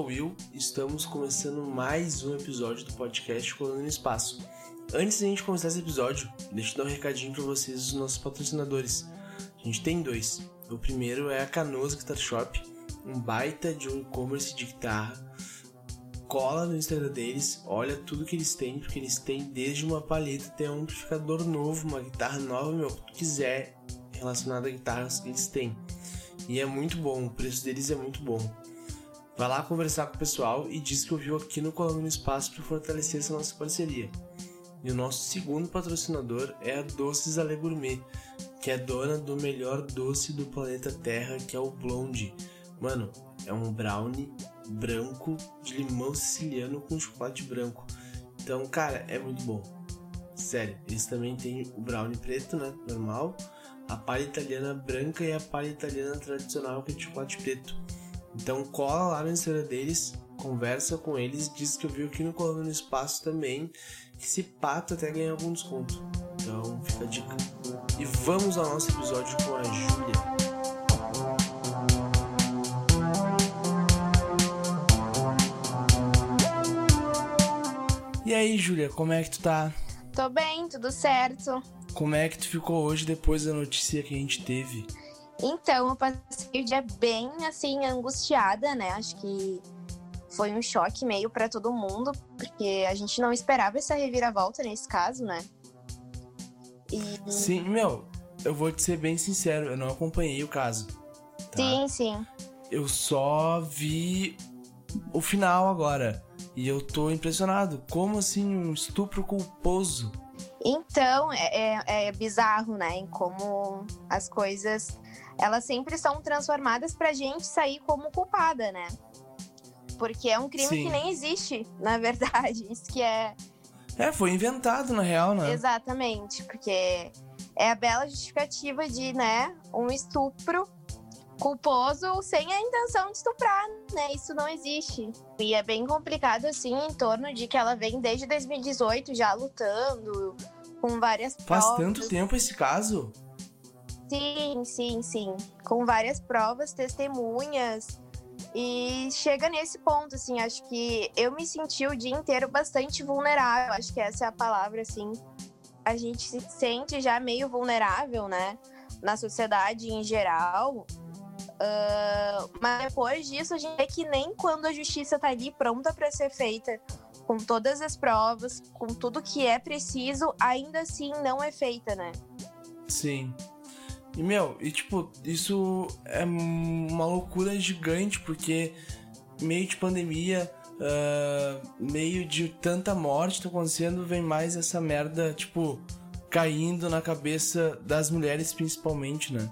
sou Will, estamos começando mais um episódio do podcast Colando no Espaço. Antes de a gente começar esse episódio, deixa eu dar um recadinho para vocês dos nossos patrocinadores. A gente tem dois. O primeiro é a Canoas Guitar Shop, um baita de um e-commerce de guitarra. Cola no Instagram deles, olha tudo que eles têm, porque eles têm desde uma palheta até um amplificador novo, uma guitarra nova, meu, o que tu quiser relacionado a guitarras eles têm. E é muito bom, o preço deles é muito bom. Vai lá conversar com o pessoal e diz que ouviu aqui no Colando no Espaço para fortalecer essa nossa parceria. E o nosso segundo patrocinador é a Doces Ale Gourmet, que é dona do melhor doce do planeta Terra, que é o Blonde. Mano, é um brownie branco de limão siciliano com chocolate branco. Então, cara, é muito bom. Sério, eles também têm o brownie preto, né? Normal a palha italiana branca e a palha italiana tradicional que é de chocolate preto. Então cola lá no Instagram deles, conversa com eles, diz que eu vi aqui no Colando no Espaço também, que se pato até ganha algum desconto. Então fica a dica. E vamos ao nosso episódio com a Júlia. E aí, Júlia, como é que tu tá? Tô bem, tudo certo. Como é que tu ficou hoje depois da notícia que a gente teve? Então, eu passei o dia bem, assim, angustiada, né? Acho que foi um choque meio para todo mundo, porque a gente não esperava essa reviravolta nesse caso, né? E... Sim, meu, eu vou te ser bem sincero, eu não acompanhei o caso. Tá? Sim, sim. Eu só vi o final agora. E eu tô impressionado. Como assim um estupro culposo? Então, é, é, é bizarro, né? Em como as coisas, elas sempre são transformadas pra gente sair como culpada, né? Porque é um crime Sim. que nem existe, na verdade. Isso que é... É, foi inventado, na real, né? Exatamente, porque é a bela justificativa de, né, um estupro culposo sem a intenção de estuprar, né? Isso não existe. E é bem complicado, assim, em torno de que ela vem desde 2018 já lutando com várias Faz provas. tanto tempo esse caso? Sim, sim, sim. Com várias provas, testemunhas. E chega nesse ponto, assim, acho que eu me senti o dia inteiro bastante vulnerável. Acho que essa é a palavra, assim. A gente se sente já meio vulnerável, né? Na sociedade em geral. Uh, mas depois disso, a gente vê que nem quando a justiça tá ali pronta para ser feita, com todas as provas, com tudo que é preciso, ainda assim não é feita, né? Sim. E, meu, e tipo, isso é uma loucura gigante, porque meio de pandemia, uh, meio de tanta morte tá acontecendo, vem mais essa merda, tipo, caindo na cabeça das mulheres principalmente, né?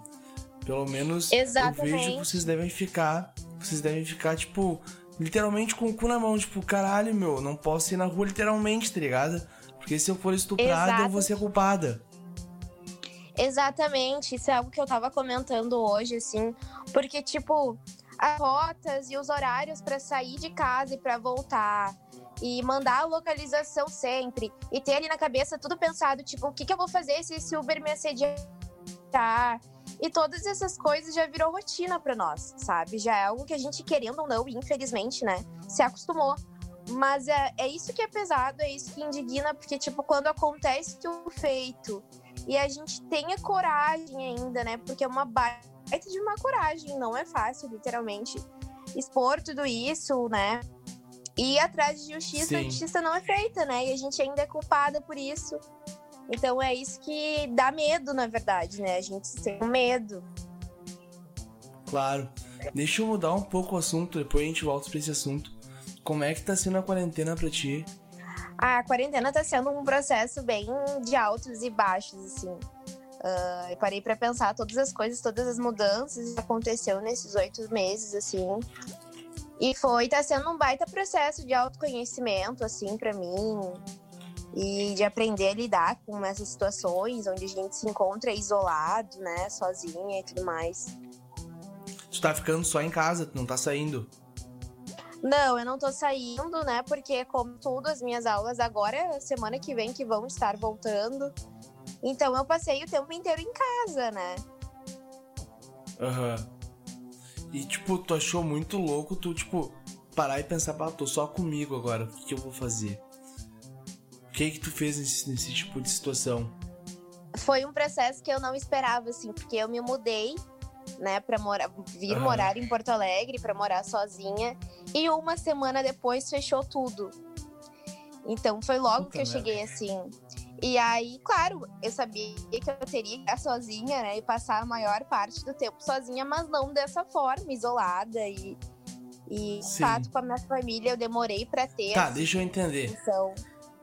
Pelo menos Exatamente. eu vejo que vocês devem ficar. Vocês devem ficar, tipo, literalmente com o cu na mão, tipo, caralho, meu, não posso ir na rua literalmente, tá ligado? Porque se eu for estuprada, Exato. eu vou ser culpada. Exatamente, isso é algo que eu tava comentando hoje, assim, porque, tipo, as rotas e os horários para sair de casa e para voltar, e mandar a localização sempre, e ter ali na cabeça tudo pensado, tipo, o que, que eu vou fazer se esse Uber me assediar? E todas essas coisas já virou rotina para nós, sabe? Já é algo que a gente, querendo ou não, infelizmente, né, se acostumou. Mas é, é isso que é pesado, é isso que indigna, porque, tipo, quando acontece o feito e a gente tenha coragem ainda, né? Porque é uma baita de uma coragem, não é fácil, literalmente, expor tudo isso, né? E ir atrás de justiça, Sim. a justiça não é feita, né? E a gente ainda é culpada por isso. Então é isso que dá medo, na verdade, né? A gente tem medo. Claro. Deixa eu mudar um pouco o assunto, depois a gente volta pra esse assunto. Como é que tá sendo a quarentena pra ti? A quarentena tá sendo um processo bem de altos e baixos, assim. Uh, eu parei para pensar todas as coisas, todas as mudanças que aconteceu nesses oito meses, assim. E foi, tá sendo um baita processo de autoconhecimento, assim, para mim e de aprender a lidar com essas situações onde a gente se encontra isolado, né, sozinha e tudo mais. Tu tá ficando só em casa, tu não tá saindo? Não, eu não tô saindo, né, porque como tudo, as minhas aulas agora, é semana que vem que vão estar voltando. Então eu passei o tempo inteiro em casa, né? Aham. Uhum. E, tipo, tu achou muito louco tu, tipo, parar e pensar, pá, tô só comigo agora, o que, que eu vou fazer? O que que tu fez nesse, nesse tipo de situação? Foi um processo que eu não esperava, assim, porque eu me mudei, né, pra morar, vir Aham. morar em Porto Alegre, pra morar sozinha. E uma semana depois fechou tudo. Então foi logo Puta que eu merda. cheguei, assim. E aí, claro, eu sabia que eu teria que ficar sozinha, né? E passar a maior parte do tempo sozinha, mas não dessa forma, isolada e. E fato com a minha família, eu demorei pra ter Tá, deixa eu entender.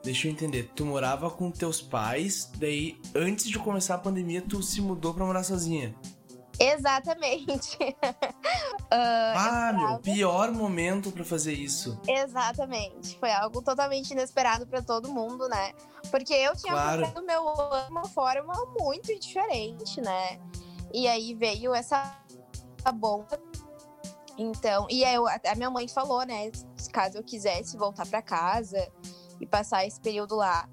Deixa eu entender. Tu morava com teus pais, daí antes de começar a pandemia tu se mudou pra morar sozinha. Exatamente. Ah, Ah, meu, pior momento pra fazer isso. Exatamente. Foi algo totalmente inesperado pra todo mundo, né? Porque eu tinha Claro. começado meu ano de uma forma muito diferente, né? E aí veio essa bomba. Então, e aí eu, a minha mãe falou, né? Caso eu quisesse voltar pra casa e passar esse período lá.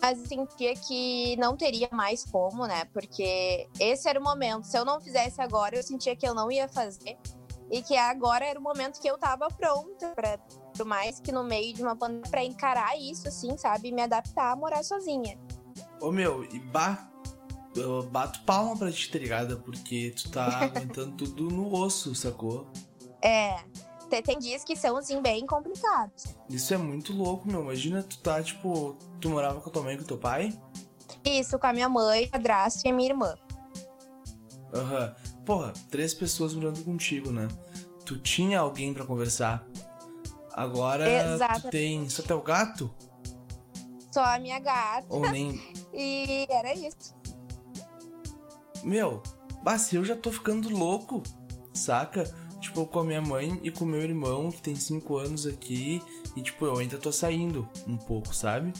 Mas sentia que não teria mais como, né? Porque esse era o momento. Se eu não fizesse agora, eu sentia que eu não ia fazer. E que agora era o momento que eu tava pronta pra, por mais que no meio de uma pandemia, pra encarar isso, assim, sabe? E me adaptar a morar sozinha. Ô meu, e ba... eu bato palma pra ti, tá ligado? Porque tu tá aguentando tudo no osso, sacou? É. Tem, dias que são, assim, bem complicados. Isso é muito louco, meu. Imagina tu tá, tipo, tu morava com a tua mãe e com teu pai? Isso, com a minha mãe, padrasto e a minha irmã. Aham. Porra, três pessoas morando contigo, né? Tu tinha alguém pra conversar. Agora tu Exato. tem só teu gato? Só a minha gata. Ou nem. E era isso. Meu, bah, eu já tô ficando louco, saca? Tipo, com a minha mãe e com o meu irmão, que tem 5 anos aqui, e tipo, eu ainda tô saindo um pouco, sabe?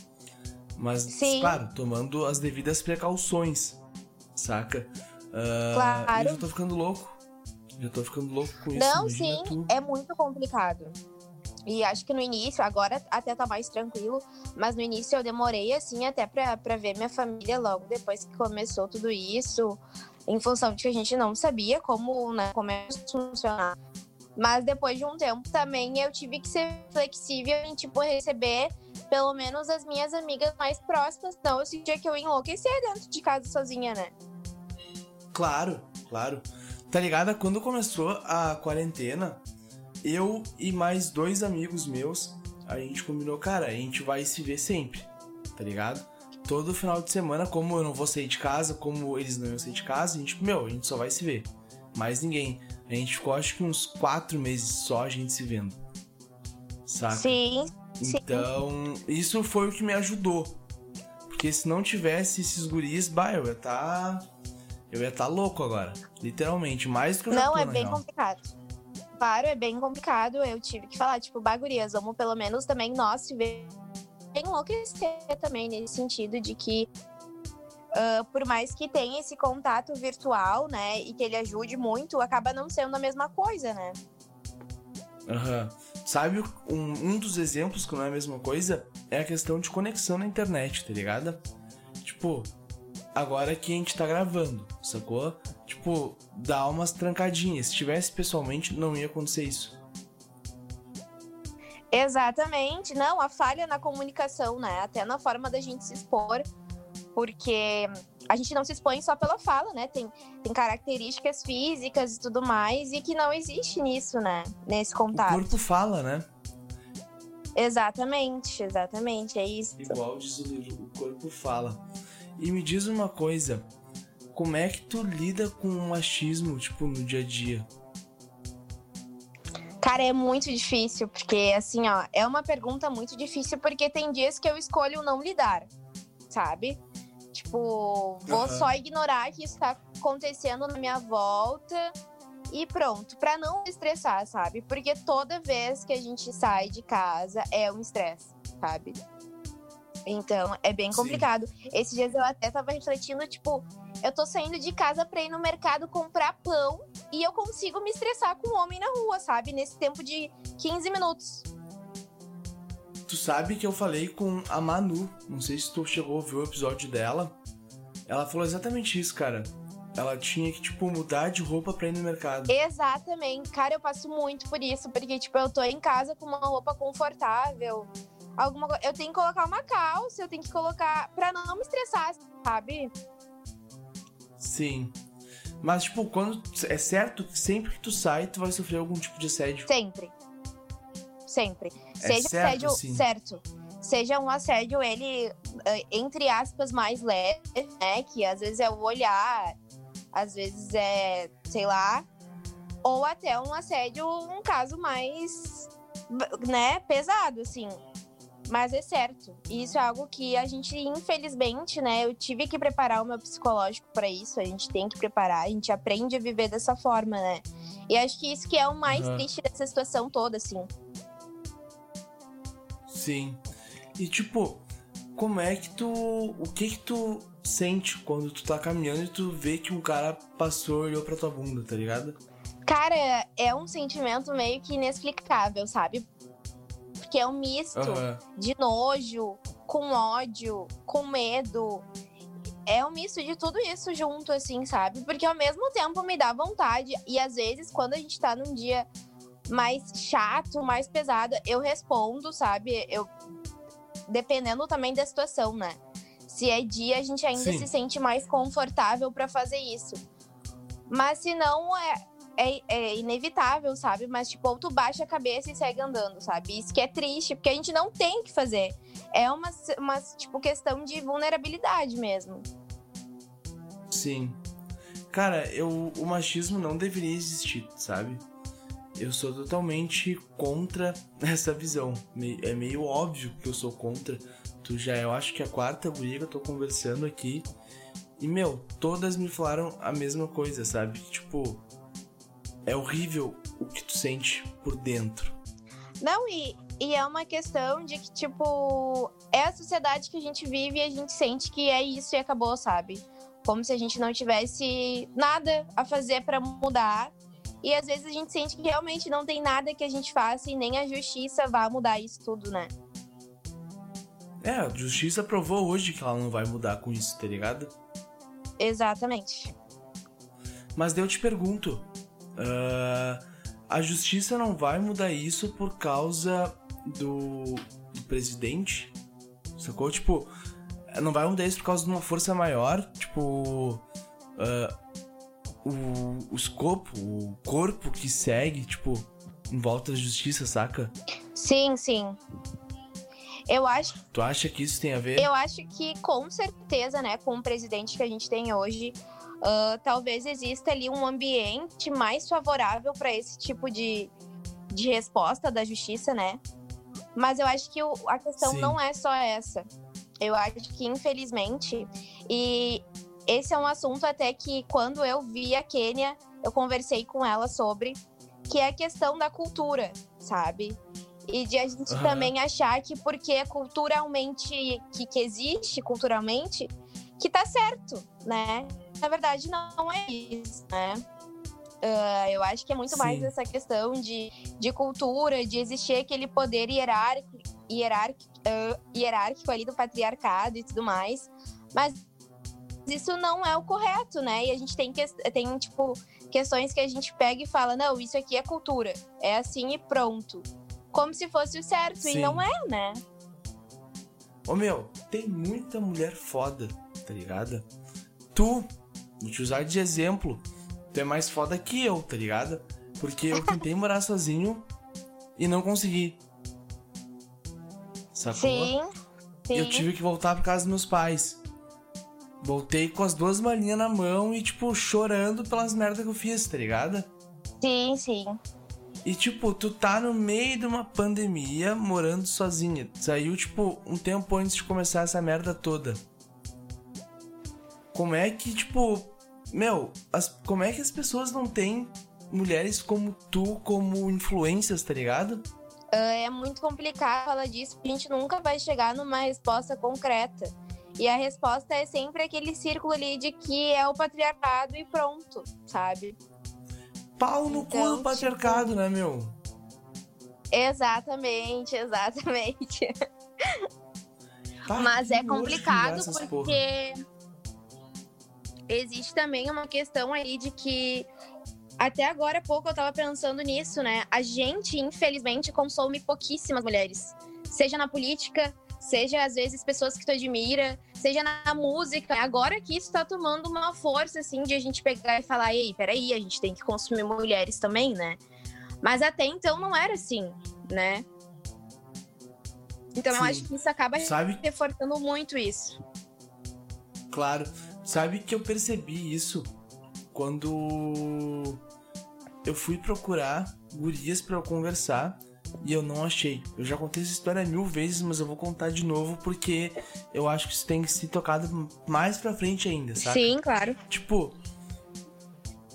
Mas, Sim. claro, tomando as devidas precauções, saca? Ah, Claro. Eu já tô ficando louco. Já tô ficando louco com isso. Não, sim, tu. é muito complicado. E acho que no início, agora até tá mais tranquilo, mas no início eu demorei, assim, até pra, pra ver minha família logo depois que começou tudo isso, em função de que a gente não sabia como, né, como é funcionar. Mas depois de um tempo também eu tive que ser flexível em, tipo, receber pelo menos as minhas amigas mais próximas, senão eu sentia que eu ia enlouquecer dentro de casa sozinha, né? Claro, claro. Tá ligado? Quando começou a quarentena, eu e mais dois amigos meus, a gente combinou, cara, a gente vai se ver sempre, tá ligado? Todo final de semana, como eu não vou sair de casa, como eles não iam sair de casa, a gente, meu, a gente só vai se ver. Mais ninguém. A gente ficou acho que uns quatro meses só a gente se vendo. Saca? Sim, sim. Então, isso foi o que me ajudou. Porque se não tivesse esses guris, bah, eu ia tá. Eu ia tá louco agora. Literalmente. Mais do que eu Não, tô, é bem real. complicado. Claro, é bem complicado. Eu tive que falar, tipo, bagurias, vamos pelo menos também nós se ver enlouquecer também, nesse sentido de que, ah, por mais que tenha esse contato virtual, né, e que ele ajude muito, acaba não sendo a mesma coisa, né? Aham. Sabe, um, um dos exemplos que não é a mesma coisa é a questão de conexão na internet, tá ligado? Tipo, agora que a gente tá gravando, sacou? Tipo, dá umas trancadinhas. Se tivesse pessoalmente, não ia acontecer isso. Exatamente. Não, a falha na comunicação, né? Até na forma da gente se expor, porque a gente não se expõe só pela fala, né? Tem, tem características físicas e tudo mais, e que não existe nisso, né? Nesse O contato. corpo fala, né? Exatamente, exatamente, é isso. Igual diz o livro, o corpo fala. E me diz uma coisa, como é que tu lida com o machismo, tipo, no dia a dia? Cara, é muito difícil, porque assim, ó, é uma pergunta muito difícil, porque tem dias que eu escolho não lidar, sabe? Tipo, vou Aham. só ignorar que isso tá acontecendo na minha volta e pronto, pra não estressar, sabe? Porque toda vez que a gente sai de casa é um estresse, sabe? Então, é bem Sim. complicado. Esses dias eu até tava refletindo, tipo, eu tô saindo de casa pra ir no mercado comprar pão e eu consigo me estressar com um homem na rua, sabe? Nesse tempo de 15 minutos. Tu sabe que eu falei com a Manu, não sei se tu chegou a ouvir o episódio dela. Ela falou exatamente isso, cara. ela tinha que, tipo, mudar de roupa pra ir no mercado. Exatamente. Cara, eu passo muito por isso, porque, tipo, eu tô em casa com uma roupa confortável. Alguma Eu tenho que colocar uma calça, eu tenho que colocar. pra não me estressar, sabe? Sim. Mas, tipo, quando. É certo que sempre que tu sai, tu vai sofrer algum tipo de assédio. Sempre. Sempre. É Seja certo, assédio sim. certo. Seja um assédio, ele, eh, entre aspas, mais leve, né? Que às vezes é o olhar, às vezes é, sei lá. Ou até um assédio, um caso mais, né, pesado, assim. Mas é certo. E isso é algo que a gente, infelizmente, né? Eu tive que preparar o meu psicológico para isso. A gente tem que preparar, a gente aprende a viver dessa forma, né? E acho que isso que é o mais Aham. triste dessa situação toda, assim. Sim. E, tipo, como é que tu. O que que tu sente quando tu tá caminhando e tu vê que um cara passou e olhou pra tua bunda, tá ligado? Cara, é um sentimento meio que inexplicável, sabe? Porque é um misto Aham. de nojo, com ódio, com medo. É um misto de tudo isso junto, assim, sabe? Porque ao mesmo tempo me dá vontade. E às vezes, quando a gente tá num dia mais chato, mais pesado, eu respondo, sabe? Eu. Dependendo também da situação, né? Se é dia, a gente ainda Sim. se sente mais confortável pra fazer isso. Mas se não, é, é, é inevitável, sabe? Mas, tipo, ou tu baixa a cabeça e segue andando, sabe? Isso que é triste, porque a gente não tem o que fazer. É uma, uma tipo, questão de vulnerabilidade mesmo. Sim. Cara, eu, o machismo não deveria existir, sabe? Eu sou totalmente contra essa visão. É meio óbvio que eu sou contra. Tu já, eu acho que é a quarta guria que eu tô conversando aqui. E, meu, todas me falaram a mesma coisa, sabe? Tipo, é horrível o que tu sente por dentro. Não, e, e é uma questão de que, tipo, é a sociedade que a gente vive e a gente sente que é isso e acabou, sabe? Como se a gente não tivesse nada a fazer pra mudar. E às vezes a gente sente que realmente não tem nada que a gente faça e nem a justiça vá mudar isso tudo, né? É, a justiça provou hoje que ela não vai mudar com isso, tá ligado? Exatamente. Mas daí eu te pergunto: ah, a justiça não vai mudar isso por causa do, do presidente? Sacou? Tipo, não vai mudar isso por causa de uma força maior? Tipo, ah, o, o escopo, o corpo que segue, tipo, em volta da justiça, saca? Sim, sim. Eu acho Tu acha que isso tem a ver? Eu acho que, com certeza, né, com o presidente que a gente tem hoje, ah, talvez exista ali um ambiente mais favorável para esse tipo de, de resposta da justiça, né? Mas eu acho que o- a questão Sim. não é só essa. Eu acho que, infelizmente, e esse é um assunto até que, quando eu vi a Quênia, eu conversei com ela sobre, que é a questão da cultura, sabe? E de a gente Aham. também achar que porque é culturalmente, que, que existe culturalmente, que tá certo, né? Na verdade, não é isso, né? Ah, eu acho que é muito mais Sim. essa questão de, de cultura, de existir aquele poder hierárquico, hierárquico, ah, hierárquico ali do patriarcado e tudo mais. Mas isso não é o correto, né? E a gente tem, que, tem tipo, questões que a gente pega e fala, não, isso aqui é cultura. É assim e pronto. Como se fosse o certo, Sim. e não é, né? Ô meu, tem muita mulher foda, tá ligado? Tu, vou te usar de exemplo, tu é mais foda que eu, tá ligado? Porque eu tentei morar sozinho e não consegui. Sacou? Sim, sim. Eu tive que voltar pra casa dos meus pais. Voltei com as duas malinhas na mão e, tipo, chorando pelas merdas que eu fiz, tá ligado? Sim, sim. E, tipo, tu tá no meio de uma pandemia morando sozinha. Saiu, tipo, um tempo antes de começar essa merda toda. Como é que, tipo, meu, as, como é que as pessoas não têm mulheres como tu como influências, tá ligado? Ah, É muito complicado falar disso, porque a gente nunca vai chegar numa resposta concreta. E a resposta é sempre aquele círculo ali de que é o patriarcado e pronto, sabe? Pau no cu Então, do patriarcado, né, meu? Exatamente, exatamente. Tá, Mas é complicado essas porra. Existe também uma questão aí de que até agora há pouco eu tava pensando nisso, né? A gente, infelizmente, consome pouquíssimas mulheres. Seja na política, seja às vezes pessoas que tu admira, seja na música. Agora que isso tá tomando uma força, assim, de a gente pegar e falar, ei, peraí, a gente tem que consumir mulheres também, né? Mas até então não era assim, né? Então Sim. eu acho que isso acaba Sabe... reforçando muito isso. Claro. Sabe que eu percebi isso quando eu fui procurar gurias para eu conversar e eu não achei. Eu já contei essa história mil vezes, mas eu vou contar de novo porque eu acho que isso tem que ser tocado mais pra frente ainda, sabe? Sim, claro. Tipo,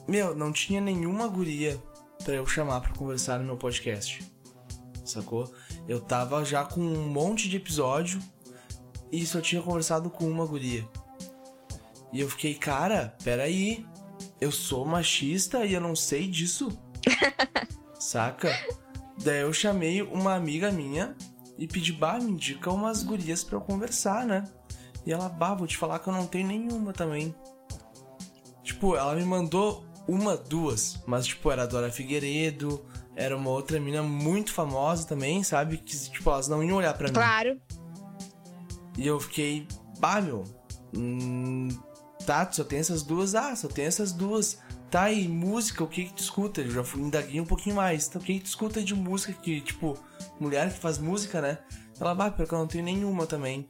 meu, não tinha nenhuma guria para eu chamar para conversar no meu podcast. Sacou? Eu tava já com um monte de episódio e só tinha conversado com uma guria. E eu fiquei, cara, peraí. Eu sou machista e eu não sei disso. Saca? Daí eu chamei uma amiga minha e pedi, bah, me indica umas gurias pra eu conversar, né? E ela, bah, vou te falar que eu não tenho nenhuma também. Tipo, ela me mandou uma, duas, mas tipo, era a Dora Figueiredo, era uma outra mina muito famosa também, sabe? Que, tipo, elas não iam olhar pra mim. Claro. E eu fiquei, bah, meu, hum, tá, só tem essas duas? Ah, só tem essas duas. Tá, e música, o que que tu escuta? Eu já fui indaguei um pouquinho mais. Então, o que que tu escuta de música que, tipo, mulher que faz música, né? Ela, bah, porque eu não tenho nenhuma também.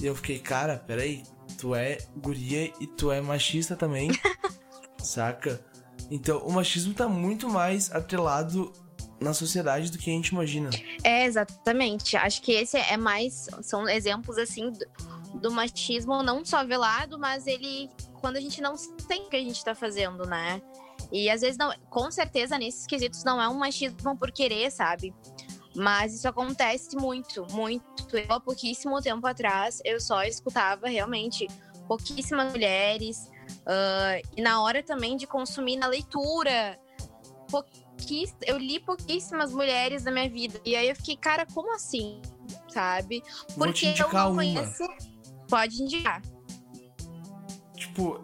E eu fiquei, cara, peraí, tu é guria e tu é machista também, saca? Então, o machismo tá muito mais atrelado na sociedade do que a gente imagina. É, exatamente. Acho que esse é mais. São exemplos, assim, do, machismo não só velado, mas ele quando a gente não tem o que a gente tá fazendo, né? E às vezes não, com certeza nesses quesitos não é um machismo por querer, sabe? Mas isso acontece muito, muito. Eu, há pouquíssimo tempo atrás, eu só escutava realmente pouquíssimas mulheres. Uh, e na hora também de consumir na leitura, eu li pouquíssimas mulheres na minha vida. E aí eu fiquei, cara, como assim? Sabe? Porque eu não conheço. Uma. Pode indicar tipo,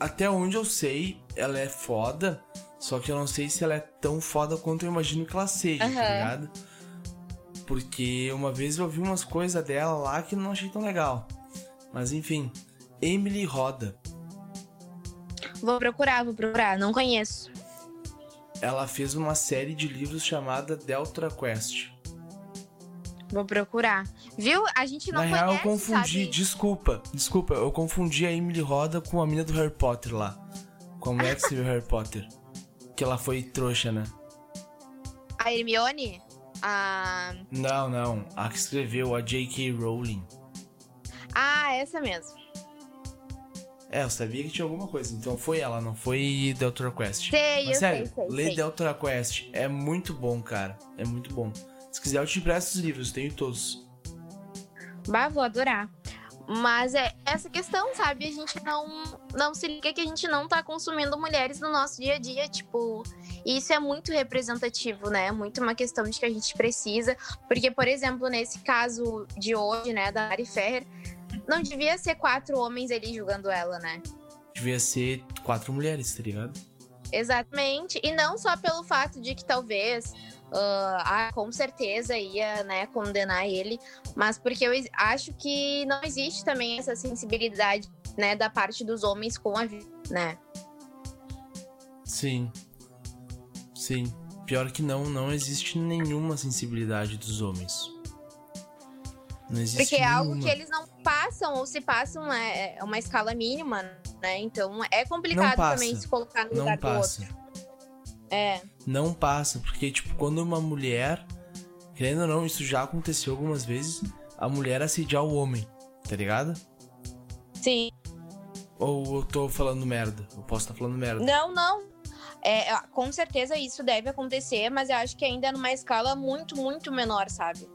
até onde eu sei, ela é foda. Só que eu não sei se ela é tão foda quanto eu imagino que ela seja, uhum. tá ligado? Porque uma vez eu vi umas coisas dela lá que não achei tão legal. Mas enfim, Emily Roda. Vou procurar, vou procurar, não conheço. Ela fez uma série de livros chamada Delta Quest. Vou procurar. Viu? A gente não Na conhece, real, eu confundi. sabe? Desculpa. Desculpa, eu confundi a Emily Roda com a mina do Harry Potter lá. Com a mulher que Harry Potter. Que ela foi trouxa, né? A Hermione? A... Não, não. A que escreveu, a J.K. Rowling. Ah, essa mesmo. É, eu sabia que tinha alguma coisa. Então foi ela, não foi Delta Quest. Sei, Mas eu sério, sei, sei, lê sei. Delta Quest. É muito bom, cara. É muito bom. Se quiser, eu te empresto os livros, tenho todos. Bah, vou adorar. Mas é essa questão, sabe? A gente não, não se liga que a gente não tá consumindo mulheres no nosso dia a dia, tipo. E isso é muito representativo, né? Muito uma questão de que a gente precisa. Porque, por exemplo, nesse caso de hoje, né, da Ari Ferrer, não devia ser quatro homens ali julgando ela, né? Devia ser quatro mulheres, tá ligado? Exatamente. E não só pelo fato de que talvez uh, ah, com certeza ia né, condenar ele, mas porque eu acho que não existe também essa sensibilidade né, da parte dos homens com a vida, né? Sim. Sim. Pior que não, não existe nenhuma sensibilidade dos homens. Porque é nenhuma. algo que eles não passam, ou se passam, né, é uma escala mínima, né? Então é complicado também se colocar no não lugar passa. do outro. É. Não passa, porque, tipo, quando uma mulher, querendo ou não, isso já aconteceu algumas vezes, a mulher assediar o homem, tá ligado? Sim. Ou eu tô falando merda? Eu posso estar tá falando merda. Não, não. É, com certeza isso deve acontecer, mas eu acho que ainda é numa escala muito, muito menor, sabe?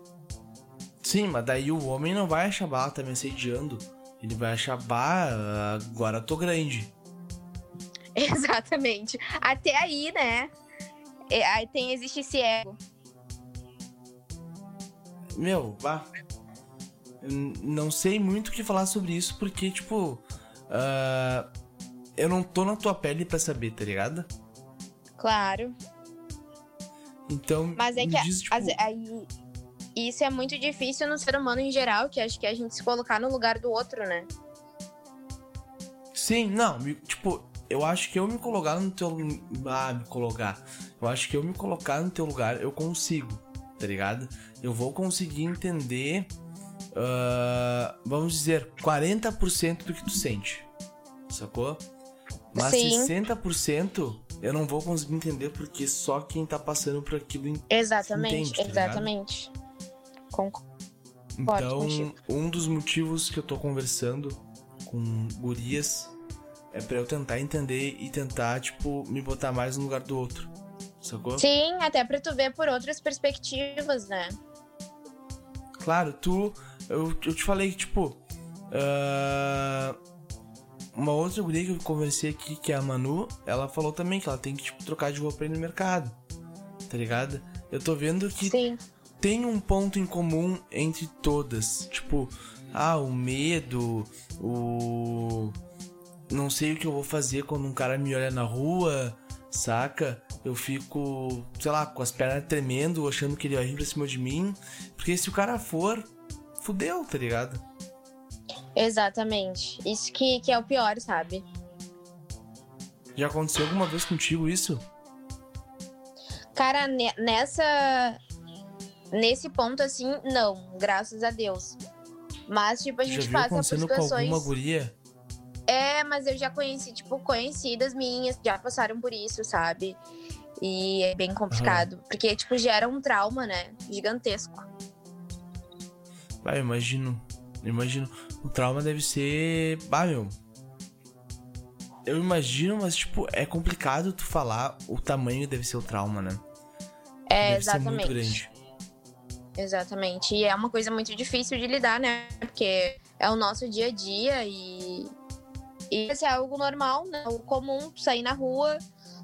Sim, mas daí o homem não vai achar, bah, tá me assediando. Ele vai achar, bah, agora eu tô grande. Exatamente. Até aí, né? É, aí tem, existe esse ego. Meu, bah. Não sei muito o que falar sobre isso, porque, tipo, Uh, eu não tô na tua pele para saber, tá ligado? Claro. Então, Mas é que diz, tipo... aí, isso é muito difícil no ser humano em geral, que acho que é a gente se colocar no lugar do outro, né? Sim, não, tipo, eu acho que eu me colocar no teu. Ah, me colocar. Eu acho que eu me colocar no teu lugar, eu consigo, tá ligado? Eu vou conseguir entender. Uh, vamos dizer, 40% do que tu sente. Sacou? Mas Sim. 60% eu não vou conseguir entender porque só quem tá passando por aquilo Exatamente, entende, tá exatamente. Concordo. Então, um dos motivos que eu tô conversando com gurias é para eu tentar entender e tentar, tipo, me botar mais no lugar do outro. Sacou? Sim, até pra tu ver por outras perspectivas, né? Claro, tu. Eu, eu te falei que, tipo. Uh, uma outra guria que eu conversei aqui, que é a Manu, ela falou também que ela tem que, tipo, trocar de roupa aí no mercado. Tá ligado? Eu tô vendo que Sim. Tem um ponto em comum entre todas. Tipo, ah, o medo, o não sei o que eu vou fazer quando um cara me olha na rua, saca? Eu fico, sei lá, com as pernas tremendo, achando que ele vai vir pra cima de mim. Porque se o cara for, fudeu, tá ligado? Exatamente. Isso que, que é o pior, sabe? Já aconteceu alguma vez contigo isso? Cara, nessa. Nesse ponto, assim, não, graças a Deus. Mas, tipo, a gente Já passa por situações. com alguma guria? É, mas eu já conheci, tipo, conhecidas minhas já passaram por isso, sabe? E é bem complicado. Porque, tipo, gera um trauma, né? Gigantesco. Vai, eu imagino. Imagino. O trauma deve ser. Bah, meu. Eu imagino, mas, tipo, é complicado tu falar o tamanho deve ser o trauma, né? É, deve exatamente. Ser muito grande. Exatamente. E é uma coisa muito difícil de lidar, né? Porque é o nosso dia a dia e e esse é algo normal, né? O comum, tu sair na rua,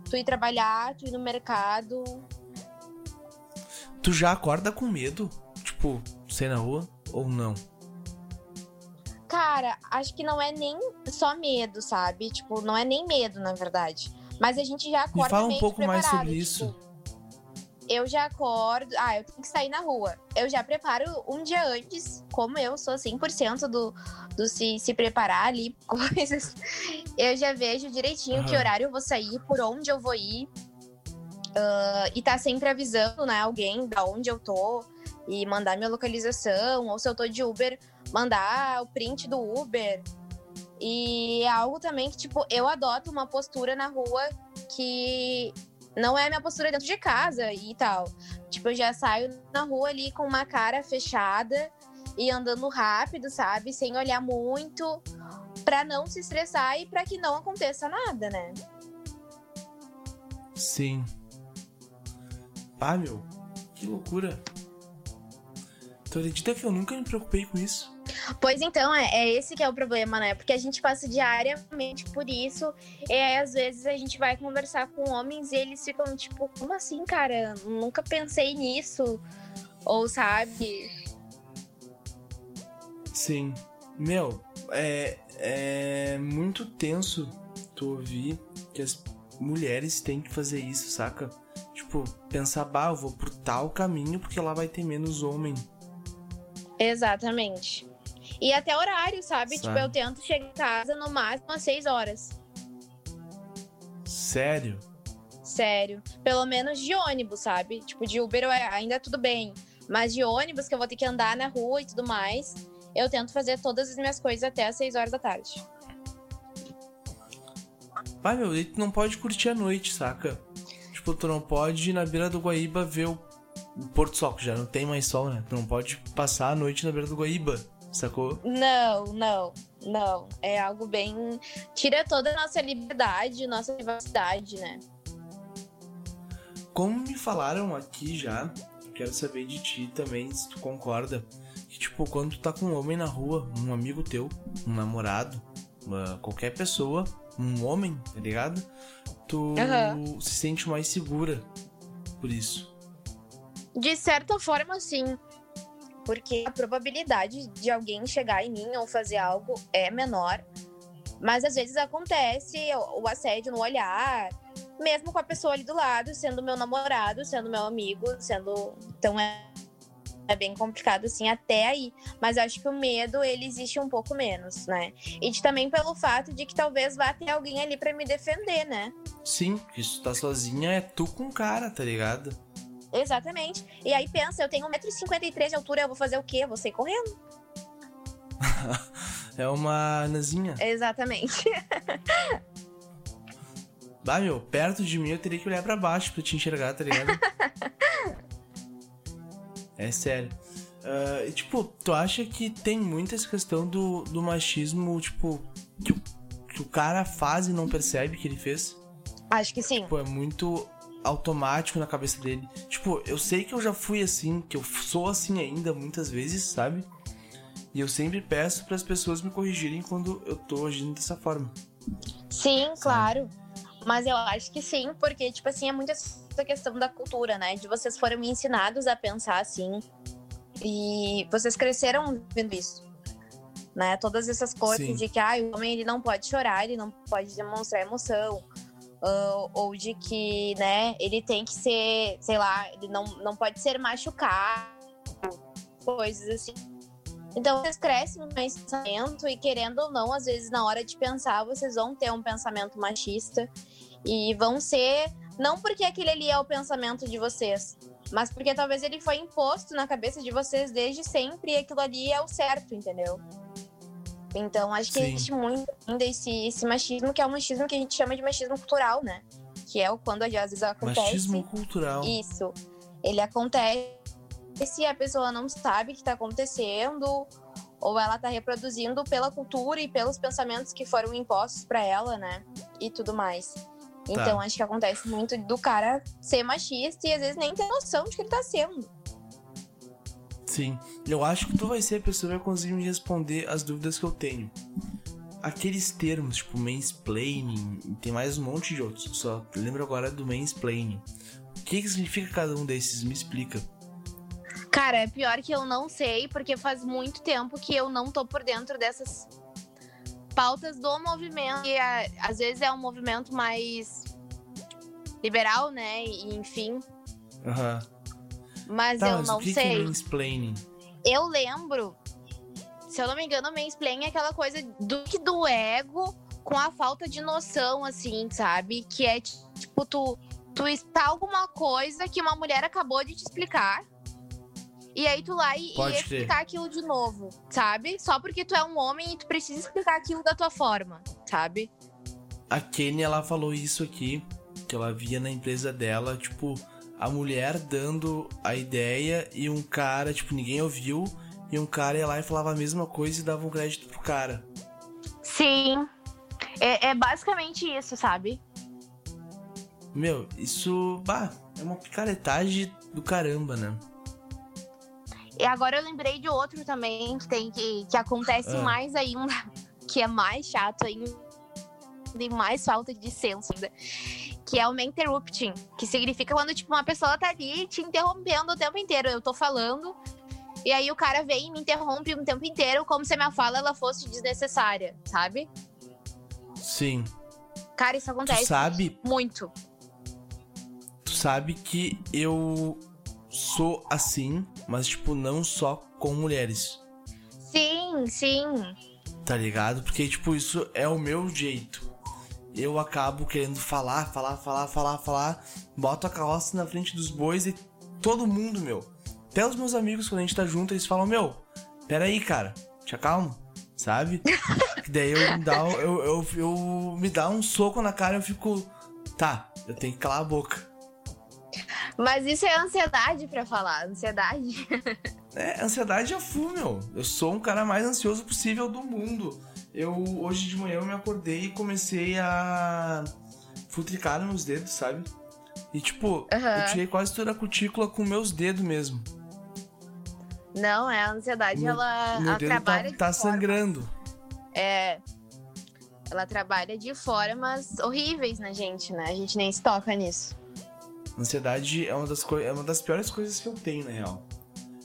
tu ir trabalhar, tu ir no mercado. Tu já acorda com medo? Tipo, sair na rua ou não? Cara, acho que não é nem só medo, sabe? Tipo, não é nem medo, na verdade. Mas a gente já acorda Me fala um pouco mais sobre tipo, isso. Eu já acordo, ah, eu tenho que sair na rua. Eu já preparo um dia antes, como eu sou 100% do, do se, se preparar ali, coisas. Eu já vejo direitinho uhum. que horário eu vou sair, por onde eu vou ir. Uh, e tá sempre avisando, né, alguém da onde eu tô e mandar minha localização, ou se eu tô de Uber, mandar o print do Uber. E é algo também que, tipo, eu adoto uma postura na rua que não é a minha postura dentro de casa e tal. Tipo, eu já saio na rua ali com uma cara fechada e andando rápido, sabe? Sem olhar muito, para não se estressar e para que não aconteça nada, né? Sim. Ah, meu, que loucura. Tu acredita que eu nunca me preocupei com isso? Pois então, é, é, esse que é o problema, né? Porque a gente passa diariamente por isso. E aí, às vezes, a gente vai conversar com homens e eles ficam tipo, como assim, cara? Nunca pensei nisso. Ou sabe? Sim. Meu, é, é muito tenso tu ouvir que as mulheres têm que fazer isso, saca? Tipo, pensar, bah, eu vou por tal caminho porque lá vai ter menos homem. Exatamente. E até horário, sabe? sabe? Tipo, eu tento chegar em casa no máximo às 6 horas. Sério? Sério. Pelo menos de ônibus, sabe? Tipo, de Uber ainda tudo bem. Mas de ônibus, que eu vou ter que andar na rua e tudo mais, eu tento fazer todas as minhas coisas até às 6 horas da tarde. Vai, meu, e tu não pode curtir a noite, saca? Tipo, tu não pode ir na beira do Guaíba ver o Porto Sol, que já não tem mais sol, né? Tu não pode passar a noite na beira do Guaíba, sacou? Não, não, não. É algo bem. Tira toda a nossa liberdade, nossa privacidade, né? Como me falaram aqui já, quero saber de ti também, se tu concorda que, tipo, quando tu tá com um homem na rua, um amigo teu, um namorado, uma, qualquer pessoa, um homem, tá ligado? Tu uhum. se sente mais segura por isso. De certa forma, sim. Porque a probabilidade de alguém chegar em mim ou fazer algo é menor. Mas às vezes acontece o assédio no olhar, mesmo com a pessoa ali do lado, sendo meu namorado, sendo meu amigo, sendo. Então é, é bem complicado, assim, até aí. Mas acho que o medo, ele existe um pouco menos, né? E de, também pelo fato de que talvez vá ter alguém ali para me defender, né? Sim, que se tu tá sozinha é tu com o cara, tá ligado? Exatamente. E aí pensa, eu tenho 1,53m de altura, eu vou fazer o quê? Eu vou sair correndo. é uma nazinha. Exatamente. bah, meu, perto de mim eu teria que olhar para baixo pra te enxergar, tá ligado? é sério. Uh, tipo, tu acha que tem muita essa questão do, do machismo, tipo, que o, que o cara faz e não percebe que ele fez? Acho que sim. Tipo, é muito automático na cabeça dele. Tipo, eu sei que eu já fui assim, que eu sou assim ainda muitas vezes, sabe? E eu sempre peço para as pessoas me corrigirem quando eu tô agindo dessa forma. Sim, sabe? claro. Mas eu acho que sim, porque, tipo assim, é muito essa questão da cultura, né? De vocês foram ensinados a pensar assim. E vocês cresceram vendo isso. Né? Todas essas coisas sim. de que ah, o homem ele não pode chorar, ele não pode demonstrar emoção. Uh, ou de que, né, ele tem que ser, sei lá, ele não, não pode ser machucado, coisas assim. Então, vocês crescem no pensamento e, querendo ou não, às vezes, na hora de pensar, vocês vão ter um pensamento machista e vão ser. Não porque aquele ali é o pensamento de vocês, mas porque talvez ele foi imposto na cabeça de vocês desde sempre e aquilo ali é o certo, entendeu? Então, acho que Sim. existe muito ainda esse, esse machismo, que é o machismo que a gente chama de machismo cultural, né? Que é o quando às vezes acontece. Machismo cultural. Isso. Ele acontece se a pessoa não sabe o que está acontecendo, ou ela está reproduzindo pela cultura e pelos pensamentos que foram impostos para ela, né? E tudo mais. Tá. Então, acho que acontece muito do cara ser machista e às vezes nem ter noção de que ele tá sendo. Sim. Eu acho que tu vai ser a pessoa que vai conseguir me responder as dúvidas que eu tenho. Aqueles termos, tipo mansplaining, tem mais um monte de outros. Só lembro agora do mansplaining. O que, que significa cada um desses? Me explica. Cara, é pior que eu não sei, porque faz muito tempo que eu não tô por dentro dessas pautas do movimento. E é, às vezes é um movimento mais liberal, né? E, enfim. Aham. Uhum. Mas tá, eu não que sei. É mansplaining? Eu lembro, se eu não me engano, mansplaining é aquela coisa do que do ego com a falta de noção, assim, sabe? Que é tipo, tu, tu está alguma coisa que uma mulher acabou de te explicar. E aí tu lá e, e explicar aquilo de novo, sabe? Só porque tu é um homem e tu precisa explicar aquilo da tua forma, sabe? A Kenny, ela falou isso aqui, que ela via na empresa dela, tipo, a mulher dando a ideia e um cara, tipo, ninguém ouviu, e um cara ia lá e falava a mesma coisa e dava um crédito pro cara. Sim. É, é basicamente isso, sabe? Meu, isso. Bah, é uma picaretagem do caramba, né? E agora eu lembrei de outro também que tem que, que acontece ah. mais ainda, que é mais chato ainda, e mais falta de senso ainda que é o interrupting, que significa quando tipo uma pessoa tá ali te interrompendo o tempo inteiro. Eu tô falando e aí o cara vem e me interrompe o tempo inteiro como se a minha fala ela fosse desnecessária, sabe? Sim. Cara, isso acontece tu sabe, muito. Tu sabe que eu sou assim, mas tipo não só com mulheres. Sim, sim. Tá ligado? Porque tipo isso é o meu jeito eu acabo querendo falar, falar, falar, falar, falar, boto a carroça na frente dos bois e todo mundo, meu. Até os meus amigos, quando a gente tá junto, eles falam, meu, peraí, cara, te acalma, sabe? que daí eu me, dá, eu, eu, eu, me dá um soco na cara e eu fico, tá, eu tenho que calar a boca. Mas isso é ansiedade para falar, ansiedade. é, ansiedade é full, meu. Eu sou um cara mais ansioso possível do mundo eu hoje de manhã eu me acordei e comecei a futricar nos dedos, sabe? E tipo, uhum. eu tirei quase toda a cutícula com meus dedos mesmo. Não, é a ansiedade, meu, ela, meu ela dedo trabalha tá, tá sangrando. É. Ela trabalha de formas horríveis na gente, né? A gente nem se toca nisso. Ansiedade é uma das, é uma das piores coisas que eu tenho, na real.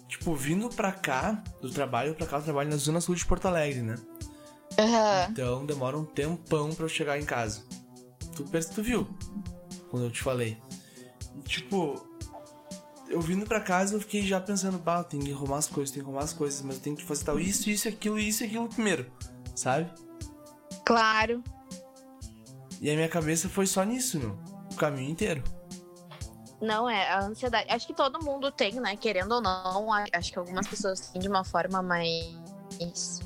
Tipo, vindo pra cá, do trabalho pra cá, eu trabalho na Zona Sul de Porto Alegre, né? Uhum. Então demora um tempão pra eu chegar em casa. Tu, tu viu? Quando eu te falei. Tipo, eu vindo pra casa eu fiquei já pensando, bah, tem que arrumar as coisas, tem que arrumar as coisas, mas eu tenho que fazer tal isso, isso, aquilo, isso e aquilo primeiro, sabe? Claro. E a minha cabeça foi só nisso, meu. O caminho inteiro. Não, é, a ansiedade. Acho que todo mundo tem, né? Querendo ou não. Acho que algumas pessoas têm de uma forma mais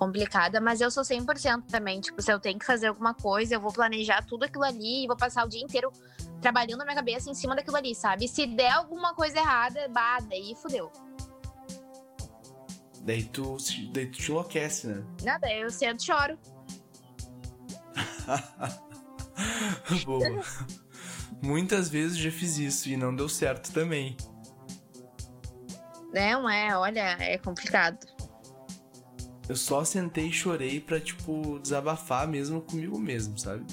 complicada, mas eu sou 100% também. Tipo, se eu tenho que fazer alguma coisa, eu vou planejar tudo aquilo ali e vou passar o dia inteiro trabalhando na minha cabeça em cima daquilo ali, sabe? Se der alguma coisa errada, bah, daí fudeu. Daí tu, daí tu te enlouquece, né? Nada, eu sento e choro. Boa. Muitas vezes já fiz isso e não deu certo também. Não é, olha, é complicado. Eu só sentei e chorei pra, tipo, desabafar mesmo comigo mesmo, sabe?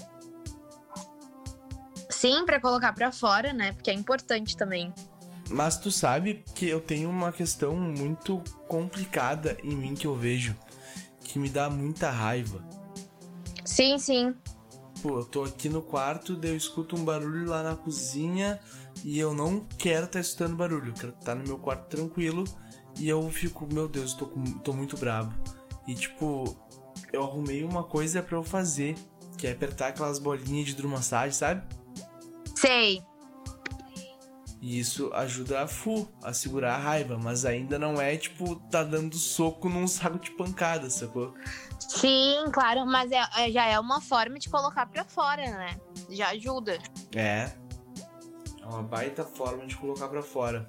Sim, pra colocar pra fora, né? Porque é importante também. Mas tu sabe que eu tenho uma questão muito complicada em mim que eu vejo, que me dá muita raiva. Sim, sim. Pô, eu tô aqui no quarto, daí eu escuto um barulho lá na cozinha e eu não quero estar tá escutando barulho, eu quero estar tá no meu quarto tranquilo e eu fico, meu Deus, tô, com, tô muito brabo. E tipo, eu arrumei uma coisa para eu fazer, que é apertar aquelas bolinhas de hidromassagem, sabe? Sei. E isso ajuda a fu, a segurar a raiva, mas ainda não é tipo, tá dando soco num saco de pancada, sacou? Sim, claro, mas é, é, já é uma forma de colocar pra fora, né? Já ajuda. É. É uma baita forma de colocar pra fora.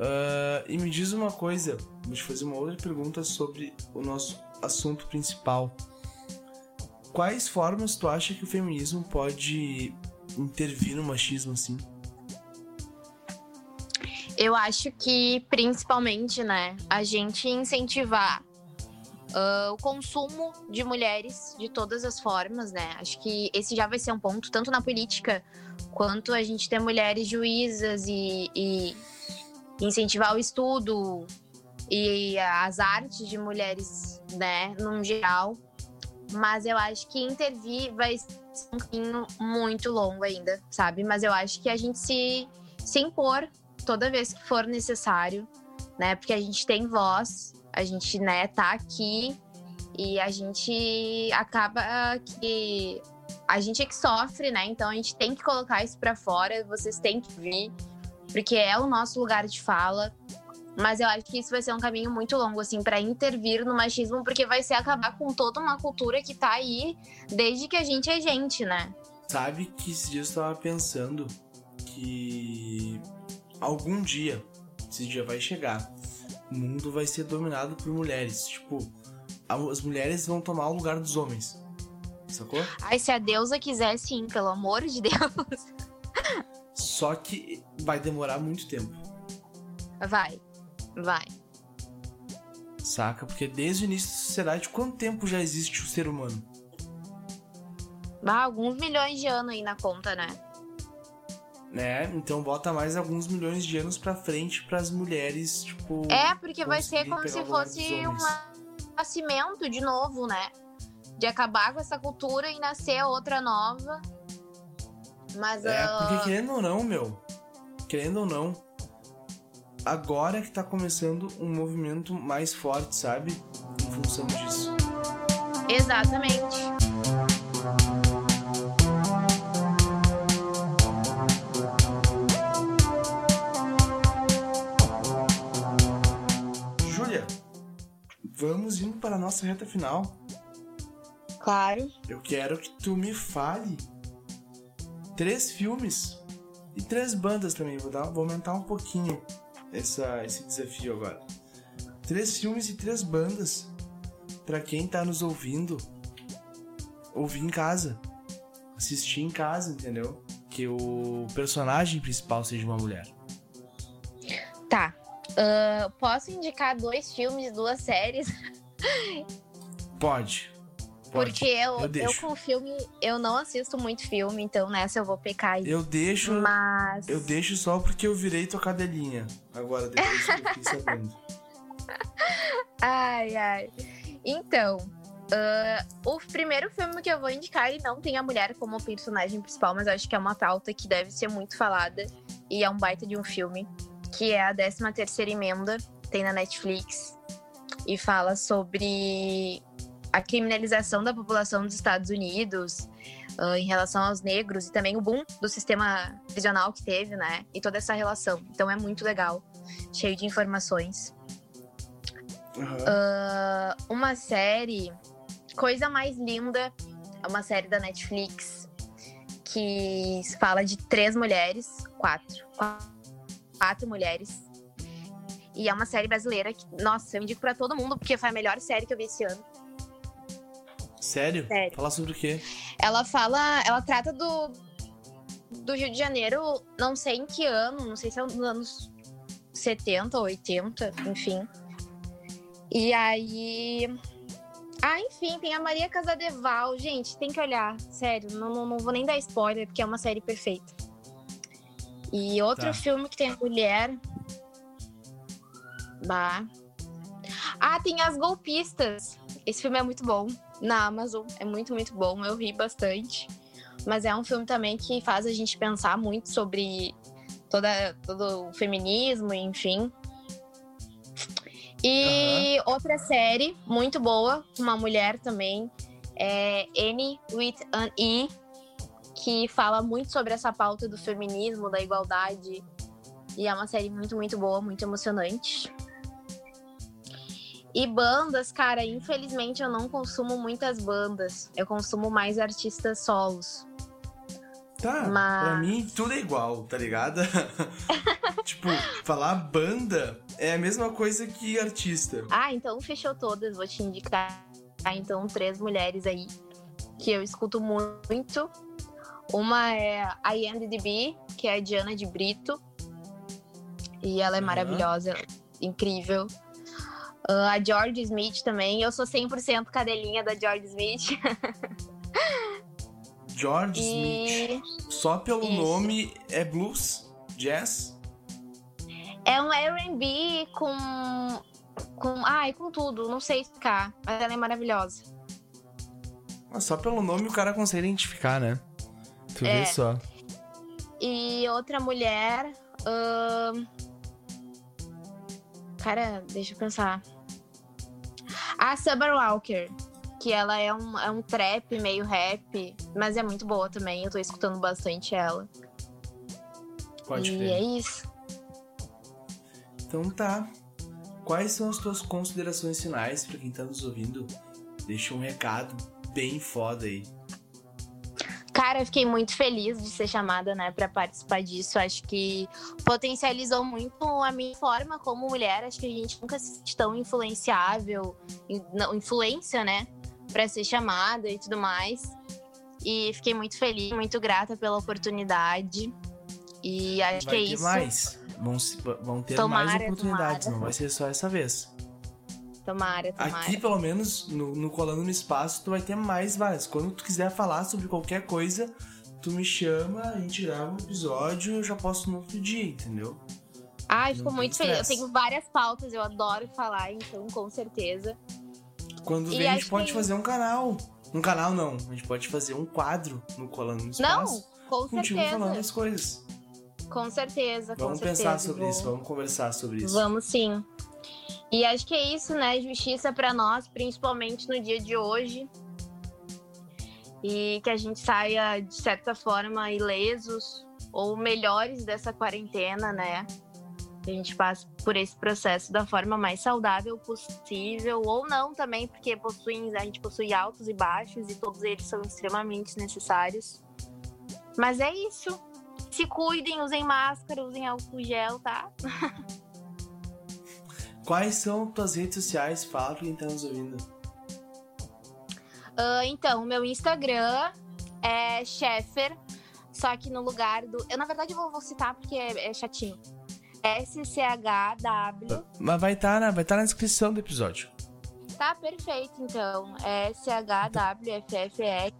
Uh, e me diz uma coisa, vou te fazer uma outra pergunta sobre o nosso assunto principal. Quais formas tu acha que o feminismo pode intervir no machismo assim? Eu acho que principalmente, né, a gente incentivar Uh, o consumo de mulheres de todas as formas, né? Acho que esse já vai ser um ponto, tanto na política quanto a gente ter mulheres juízas e, e incentivar o estudo e as artes de mulheres, né, no geral. Mas eu acho que intervir vai ser um caminho muito longo ainda, sabe? Mas eu acho que a gente se, se impor toda vez que for necessário, né? Porque a gente tem voz a gente, né, tá aqui e a gente acaba que a gente é que sofre, né? Então a gente tem que colocar isso para fora, vocês têm que vir, porque é o nosso lugar de fala. Mas eu acho que isso vai ser um caminho muito longo, assim, para intervir no machismo, porque vai ser acabar com toda uma cultura que tá aí desde que a gente é gente, né? Sabe que esses dias eu tava pensando que algum dia, esse dia vai chegar, o mundo vai ser dominado por mulheres. Tipo, as mulheres vão tomar o lugar dos homens. Sacou? Ai, se a deusa quiser, sim, pelo amor de Deus. Só que vai demorar muito tempo. Vai, vai. Saca? Porque desde o início da sociedade, quanto tempo já existe o ser humano? Ah, alguns milhões de anos aí na conta, né? né? Então bota mais alguns milhões de anos pra frente para as mulheres, tipo. É, porque vai ser como se fosse um nascimento de novo, né? De acabar com essa cultura e nascer outra nova. Mas. É, uh... porque querendo ou não, meu. Querendo ou não. Agora que tá começando um movimento mais forte, sabe? Em função disso. Exatamente. vamos indo para a nossa reta final. Claro. Eu quero que tu me fale três filmes e três bandas também. Vou, dar, vou aumentar um pouquinho essa, esse desafio agora. Três filmes e três bandas para quem tá nos ouvindo ouvir em casa, assistir em casa, entendeu? Que o personagem principal seja uma mulher. Tá. Uh, posso indicar dois filmes, duas séries? Pode. Pode. Porque eu, eu, eu, com filme, eu não assisto muito filme, então nessa eu vou pecar aí. Eu deixo. Mas. Eu deixo só porque eu virei tua cadelinha. Agora, depois que eu fiquei sabendo. Ai, ai. Então, Uh, o primeiro filme que eu vou indicar, ele não tem a mulher como personagem principal, mas acho que é uma pauta que deve ser muito falada. E é um baita de um filme, que é a 13 terceira emenda, tem na Netflix. E fala sobre a criminalização da população dos Estados Unidos uh, em relação aos negros e também o boom do sistema prisional que teve, né? E toda essa relação. Então é muito legal, cheio de informações. Uhum. Uh, uma série, Coisa Mais Linda, é uma série da Netflix que fala de três mulheres, quatro, quatro mulheres. E é uma série brasileira que, nossa, eu indico pra todo mundo, porque foi a melhor série que eu vi esse ano. Sério? Sério. Fala sobre o quê? Ela fala. Ela trata do. Do Rio de Janeiro, não sei em que ano, não sei se é nos anos 70 ou 80, enfim. E aí. Ah, enfim, tem a Maria Casadeval. Gente, tem que olhar. Sério, não, não, não vou nem dar spoiler, porque é uma série perfeita. E outro tá. filme que tem a mulher. Bah. Ah, tem As Golpistas. Esse filme é muito bom. Na Amazon. É muito, muito bom. Eu ri bastante. Mas é um filme também que faz a gente pensar muito sobre toda, todo o feminismo, enfim. E uhum. outra série muito boa, uma mulher também, é Annie with an E, que fala muito sobre essa pauta do feminismo, da igualdade. E é uma série muito, muito boa, muito emocionante. E bandas, cara, infelizmente eu não consumo muitas bandas. Eu consumo mais artistas solos. Tá, Mas... pra mim tudo é igual, tá ligado? tipo, falar banda é a mesma coisa que artista. Ah, então fechou todas. Vou te indicar, ah, então, três mulheres aí que eu escuto muito. Uma é a IMDb, que é a Diana de Brito. E ela é uhum. maravilhosa, incrível. Uh, a George Smith também. Eu sou 100% cadelinha da George Smith. George e... Smith. Só pelo Isso. nome é blues? Jazz? É um R&B com... com... Ai, com tudo. Não sei explicar. Mas ela é maravilhosa. Mas só pelo nome o cara consegue identificar, né? Tu é. vê só. E outra mulher... Cara, deixa eu pensar. A Summer Walker, que ela é um, é um trap meio rap, mas é muito boa também. Eu tô escutando bastante ela. Pode e é isso. Então tá. Quais são as tuas considerações finais para quem tá nos ouvindo? Deixa um recado bem foda aí. Cara, eu fiquei muito feliz de ser chamada, né, para participar disso. Acho que potencializou muito a minha forma como mulher. Acho que a gente nunca se sente tão influenciável, influência, né, para ser chamada e tudo mais. E fiquei muito feliz, muito grata pela oportunidade. E acho vai que é isso. Mais. Vão, vão ter tomara, mais oportunidades, tomara. não vai ser só essa vez. Tomara, tomara. Aqui, pelo menos, no, no Colando no Espaço, tu vai ter mais várias. Quando tu quiser falar sobre qualquer coisa, tu me chama, a gente grava um episódio eu já posso no outro dia, entendeu? Ai, fico muito feliz. Eu tenho várias pautas, eu adoro falar, então com certeza. Quando vem, a gente pode que... fazer um canal. Um canal não, a gente pode fazer um quadro no Colando no Espaço. Não, com certeza. falando as coisas. Com certeza, vamos com pensar sobre Vou... isso, vamos conversar sobre isso. Vamos sim. E acho que é isso, né? Justiça para nós, principalmente no dia de hoje. E que a gente saia, de certa forma, ilesos ou melhores dessa quarentena, né? Que a gente passe por esse processo da forma mais saudável possível, ou não também, porque possuem, a gente possui altos e baixos e todos eles são extremamente necessários. Mas é isso. Se cuidem, usem máscara, usem álcool gel, tá? Quais são tuas redes sociais? Fala pra quem tá nos ouvindo. Uh, então, meu Instagram é Sheffer, só que no lugar do. Eu, na verdade, vou, vou citar porque é, é chatinho. SCHW. Mas vai estar tá, na, vai tá na descrição do episódio. Tá perfeito, então. SHWFFE.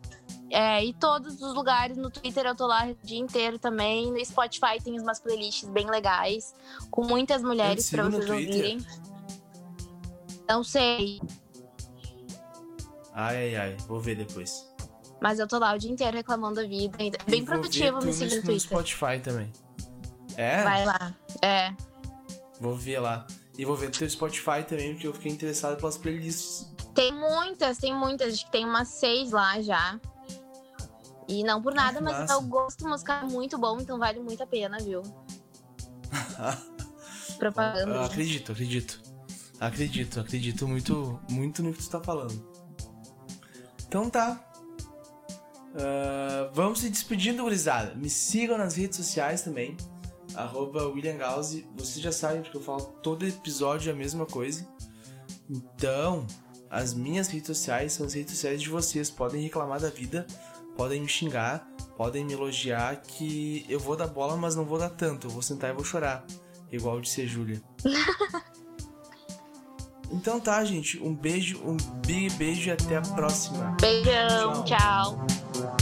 É, e todos os lugares no Twitter eu tô lá o dia inteiro também. No Spotify tem umas playlists bem legais, com muitas mulheres para vocês ouvirem. Não sei. Ai, ai, ai. Vou ver depois. Mas eu tô lá o dia inteiro reclamando da vida. Bem produtivo me seguir no no Twitter. Spotify também. É? Vai lá. É. Vou ver lá. E vou ver no teu Spotify também, porque eu fiquei interessado pelas playlists. Tem muitas, tem muitas. Acho que tem umas seis lá já. E não por nada, mas massa. o gosto musical é muito bom, então vale muito a pena, viu? Propaganda. Eu acredito, acredito. Acredito, acredito muito, muito no que tu tá falando. Então tá. Ah, vamos se despedindo, gurizada. Me sigam nas redes sociais também. Arroba William Gause. Vocês já sabem, porque eu falo todo episódio a mesma coisa. Então, as minhas redes sociais são as redes sociais de vocês. Podem reclamar da vida, podem me xingar, podem me elogiar, que eu vou dar bola, mas não vou dar tanto. Eu vou sentar e vou chorar. Igual disse a Júlia. então tá, gente. Um beijo, um big beijo e até a próxima. Beijão, Tchau. tchau.